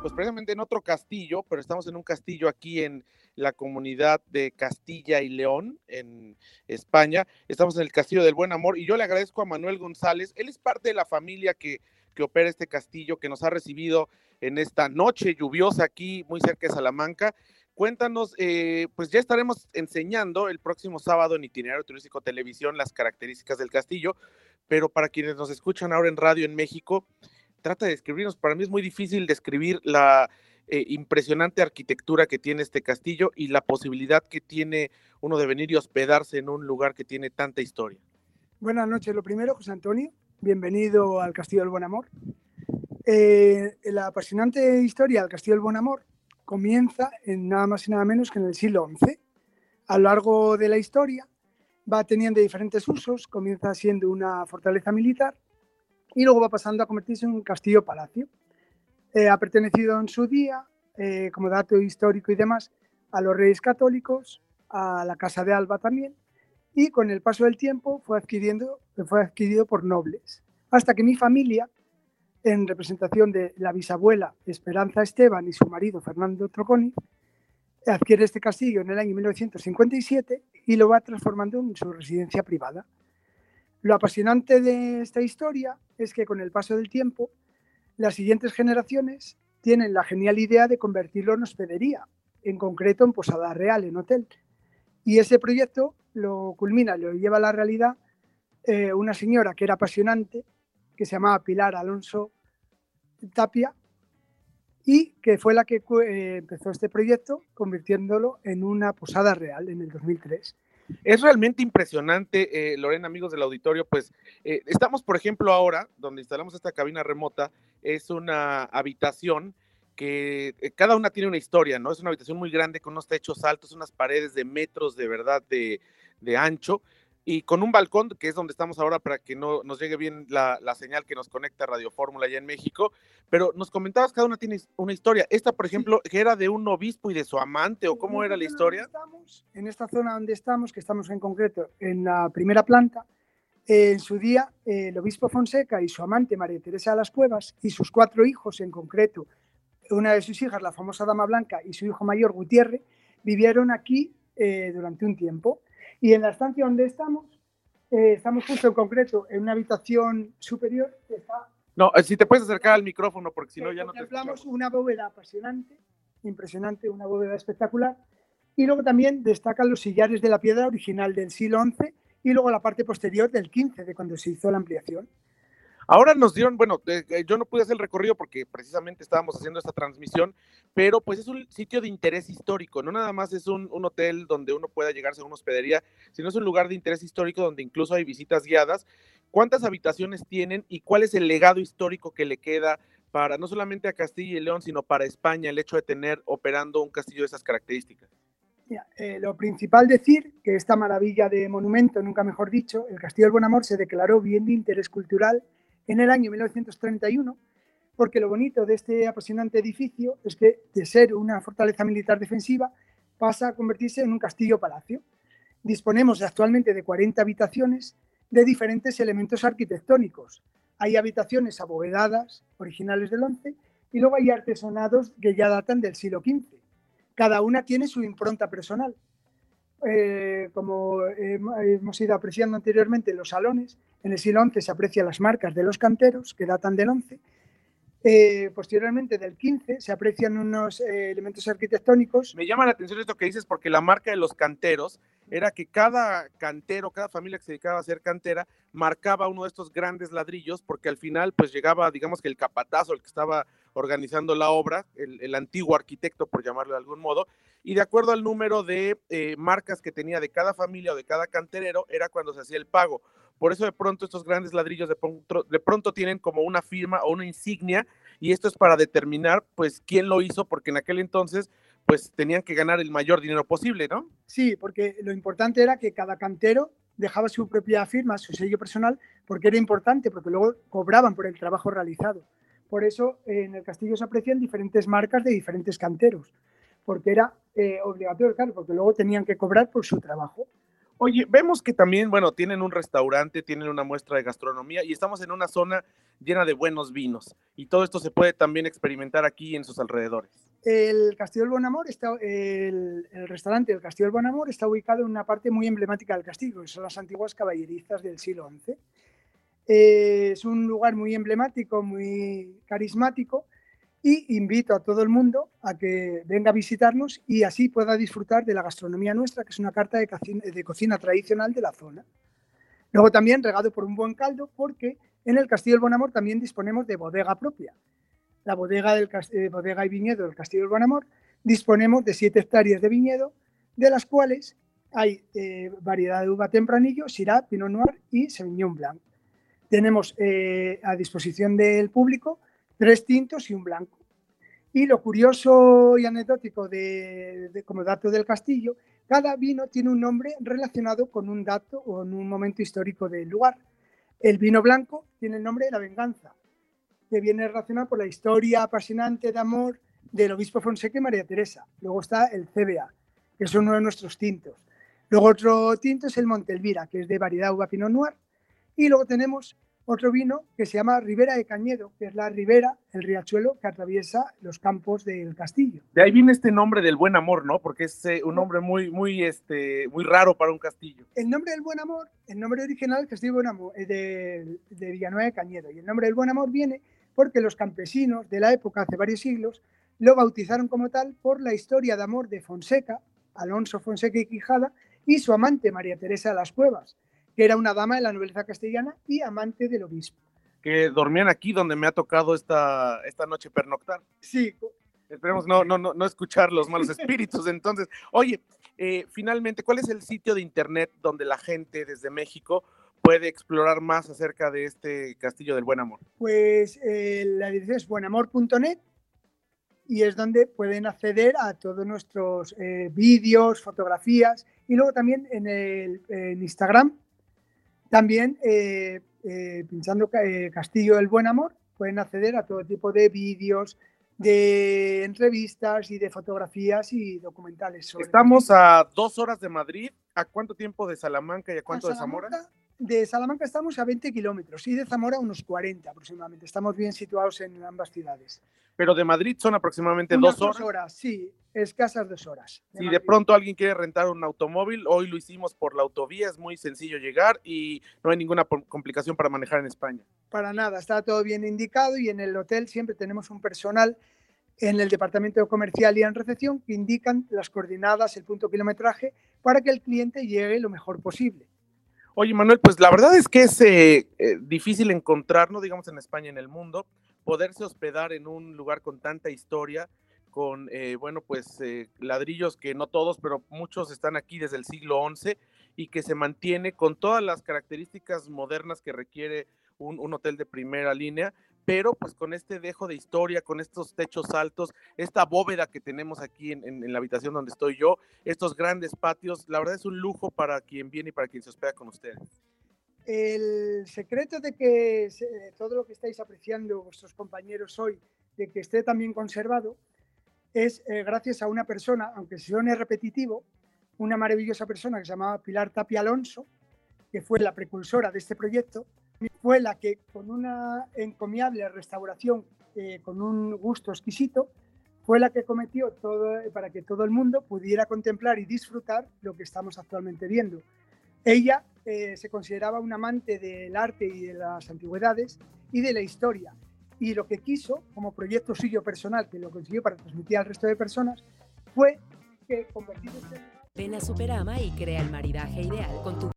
pues precisamente en otro castillo, pero estamos en un castillo aquí en la comunidad de Castilla y León, en España. Estamos en el Castillo del Buen Amor y yo le agradezco a Manuel González. Él es parte de la familia que, que opera este castillo, que nos ha recibido en esta noche lluviosa aquí muy cerca de Salamanca. Cuéntanos, eh, pues ya estaremos enseñando el próximo sábado en Itinerario Turístico Televisión las características del castillo, pero para quienes nos escuchan ahora en radio en México, trata de describirnos. Para mí es muy difícil describir la eh, impresionante arquitectura que tiene este castillo y la posibilidad que tiene uno de venir y hospedarse en un lugar que tiene tanta historia. Buenas noches. Lo primero, José Antonio, bienvenido al Castillo del Buen Amor. Eh, la apasionante historia del Castillo del Buen Amor comienza en nada más y nada menos que en el siglo XI. A lo largo de la historia va teniendo diferentes usos, comienza siendo una fortaleza militar y luego va pasando a convertirse en un castillo-palacio. Eh, ha pertenecido en su día, eh, como dato histórico y demás, a los reyes católicos, a la Casa de Alba también, y con el paso del tiempo fue, adquiriendo, fue adquirido por nobles, hasta que mi familia, en representación de la bisabuela Esperanza Esteban y su marido Fernando Troconi, adquiere este castillo en el año 1957 y lo va transformando en su residencia privada. Lo apasionante de esta historia es que con el paso del tiempo, las siguientes generaciones tienen la genial idea de convertirlo en hospedería, en concreto en Posada Real, en hotel. Y ese proyecto lo culmina, lo lleva a la realidad eh, una señora que era apasionante, que se llamaba Pilar Alonso Tapia, y que fue la que eh, empezó este proyecto convirtiéndolo en una posada real en el 2003. Es realmente impresionante, eh, Lorena, amigos del auditorio, pues eh, estamos, por ejemplo, ahora, donde instalamos esta cabina remota, es una habitación que eh, cada una tiene una historia, ¿no? Es una habitación muy grande con unos techos altos, unas paredes de metros de verdad de, de ancho, y con un balcón, que es donde estamos ahora para que no nos llegue bien la, señal que nos conecta Radio Fórmula allá en México, pero nos comentabas, cada una tiene una historia. Esta, por ejemplo, que era de un obispo y de su amante, o cómo era la historia. Estamos, en esta zona donde estamos, que estamos en concreto en la primera planta, eh, en su día eh, el obispo Fonseca y su amante María Teresa de las Cuevas y sus cuatro hijos en concreto, una de sus hijas, la famosa Dama Blanca, y su hijo mayor Gutiérrez, vivieron aquí eh, durante un tiempo y en la estancia donde estamos, eh, estamos justo en concreto en una habitación superior que está... No, eh, si te puedes acercar al micrófono, porque si no ya no te hablamos una bóveda apasionante, impresionante, una bóveda espectacular. Y luego también destacan los sillares de la piedra original del siglo XI y luego la parte posterior del XV, de cuando se hizo la ampliación. Ahora nos dieron, bueno, yo no pude hacer el recorrido porque precisamente estábamos haciendo esta transmisión, pero pues es un sitio de interés histórico, no nada más es un, hotel donde uno pueda llegarse a una hospedería, sino es un lugar de interés histórico donde incluso hay visitas guiadas. ¿Cuántas habitaciones tienen y cuál es el legado histórico que le queda para no solamente a Castilla y León, sino para España el hecho de tener operando un castillo de esas características? Eh, lo principal decir que esta maravilla de monumento, nunca mejor dicho, el Castillo del Buen Amor se declaró bien de interés cultural en el año 1931, porque lo bonito de este apasionante edificio es que de ser una fortaleza militar defensiva pasa a convertirse en un castillo-palacio. Disponemos actualmente de 40 habitaciones de diferentes elementos arquitectónicos. Hay habitaciones abovedadas, originales del 11, y luego hay artesonados que ya datan del siglo XV. Cada una tiene su impronta personal. Eh, como hemos ido apreciando anteriormente en los salones, en el siglo XI se aprecian las marcas de los canteros, que datan del XI. Eh, posteriormente, del XV, se aprecian unos eh, elementos arquitectónicos. Me llama la atención esto que dices, porque la marca de los canteros era que cada cantero, cada familia que se dedicaba a hacer cantera, marcaba uno de estos grandes ladrillos, porque al final, pues llegaba, digamos que el capatazo, el que estaba organizando la obra, el, antiguo arquitecto, por llamarlo de algún modo, y de acuerdo al número de eh, marcas que tenía de cada familia o de cada canterero, era cuando se hacía el pago. Por eso de pronto estos grandes ladrillos de pronto tienen como una firma o una insignia, y esto es para determinar, pues, quién lo hizo, porque en aquel entonces, pues, tenían que ganar el mayor dinero posible, ¿no? Sí, porque lo importante era que cada cantero dejaba su propia firma, su sello personal, porque era importante, porque luego cobraban por el trabajo realizado. Por eso en el castillo se aprecian diferentes marcas de diferentes canteros, porque era eh, obligatorio, claro, porque luego tenían que cobrar por su trabajo. Oye, vemos que también, bueno, tienen un restaurante, tienen una muestra de gastronomía y estamos en una zona llena de buenos vinos. Y todo esto se puede también experimentar aquí en sus alrededores. El Castillo del Buen Amor, está, el, restaurante del Castillo del Buen Amor está ubicado en una parte muy emblemática del castillo, que son las antiguas caballerizas del siglo XI. Eh, es un lugar muy emblemático, muy carismático y invito a todo el mundo a que venga a visitarnos y así pueda disfrutar de la gastronomía nuestra, que es una carta de cocina, tradicional de la zona. Luego también regado por un buen caldo, porque en el Castillo del Amor también disponemos de bodega propia. La bodega, del, eh, bodega y viñedo del Castillo del Amor disponemos de 7 hectáreas de viñedo, de las cuales hay eh, variedad de uva tempranillo, Syrah, Pinot Noir y Sauvignon Blanc. Tenemos eh, a disposición del público tres tintos y un blanco. Y lo curioso y anecdótico de, como dato del castillo, cada vino tiene un nombre relacionado con un dato o en un momento histórico del lugar. El vino blanco tiene el nombre de la venganza, que viene relacionado por la historia apasionante de amor del obispo Fonseca y María Teresa. Luego está el CBA, que es uno de nuestros tintos. Luego otro tinto es el Montelvira, que es de variedad uva Pinot Noir. Y luego tenemos otro vino que se llama Ribera de Cañedo, que es la ribera, el riachuelo que atraviesa los campos del castillo. De ahí viene este nombre del buen amor, ¿no? Porque es eh, un nombre muy, muy, este, muy raro para un castillo. El nombre del buen amor, el nombre original del castillo Buen Amor, es de, de Villanueva de Cañedo. Y el nombre del buen amor viene porque los campesinos de la época, hace varios siglos, lo bautizaron como tal por la historia de amor de Fonseca, Alonso Fonseca y Quijada, y su amante María Teresa de las Cuevas que era una dama de la nobleza castellana y amante del obispo. Que dormían aquí donde me ha tocado esta, esta noche pernoctar. Sí. Esperemos no, no, no, escuchar los malos espíritus. Entonces, oye, eh, finalmente, ¿cuál es el sitio de internet donde la gente desde México puede explorar más acerca de este Castillo del Buen Amor? Pues eh, la dirección es buenamor.net y es donde pueden acceder a todos nuestros eh, vídeos, fotografías y luego también en, el, en Instagram también, eh, eh, pinchando eh, Castillo del Buen Amor, pueden acceder a todo tipo de vídeos, de entrevistas y de fotografías y documentales. Estamos a dos horas de Madrid. ¿A cuánto tiempo de Salamanca y a cuánto de Zamora? De Salamanca estamos a 20 kilómetros y de Zamora unos 40 aproximadamente. Estamos bien situados en ambas ciudades. Pero de Madrid son aproximadamente dos horas. Dos horas, sí, escasas dos horas. Si de pronto alguien quiere rentar un automóvil, hoy lo hicimos por la autovía, es muy sencillo llegar y no hay ninguna complicación para manejar en España. Para nada, está todo bien indicado y en el hotel siempre tenemos un personal en el departamento comercial y en recepción que indican las coordenadas, el punto kilometraje, para que el cliente llegue lo mejor posible. Oye, Manuel, pues la verdad es que es eh, eh, difícil encontrarnos, digamos, en España, en el mundo, poderse hospedar en un lugar con tanta historia, con, eh, bueno, pues ladrillos que no todos, pero muchos están aquí desde el siglo XI y que se mantiene con todas las características modernas que requiere un hotel de primera línea, pero pues con este dejo de historia, con estos techos altos, esta bóveda que tenemos aquí en, la habitación donde estoy yo, estos grandes patios, la verdad es un lujo para quien viene y para quien se hospeda con ustedes. El secreto de que todo lo que estáis apreciando vuestros compañeros hoy, de que esté también conservado, es eh, gracias a una persona, aunque suene repetitivo, una maravillosa persona que se llamaba Pilar Tapia Alonso, que fue la precursora de este proyecto, fue la que con una encomiable restauración, eh, con un gusto exquisito, fue la que cometió todo para que todo el mundo pudiera contemplar y disfrutar lo que estamos actualmente viendo. Ella eh, se consideraba un amante del arte y de las antigüedades y de la historia. Y lo que quiso, como proyecto suyo personal, que lo consiguió para transmitir al resto de personas, fue que convertir este... Ven a Superama y crea el maridaje ideal con tu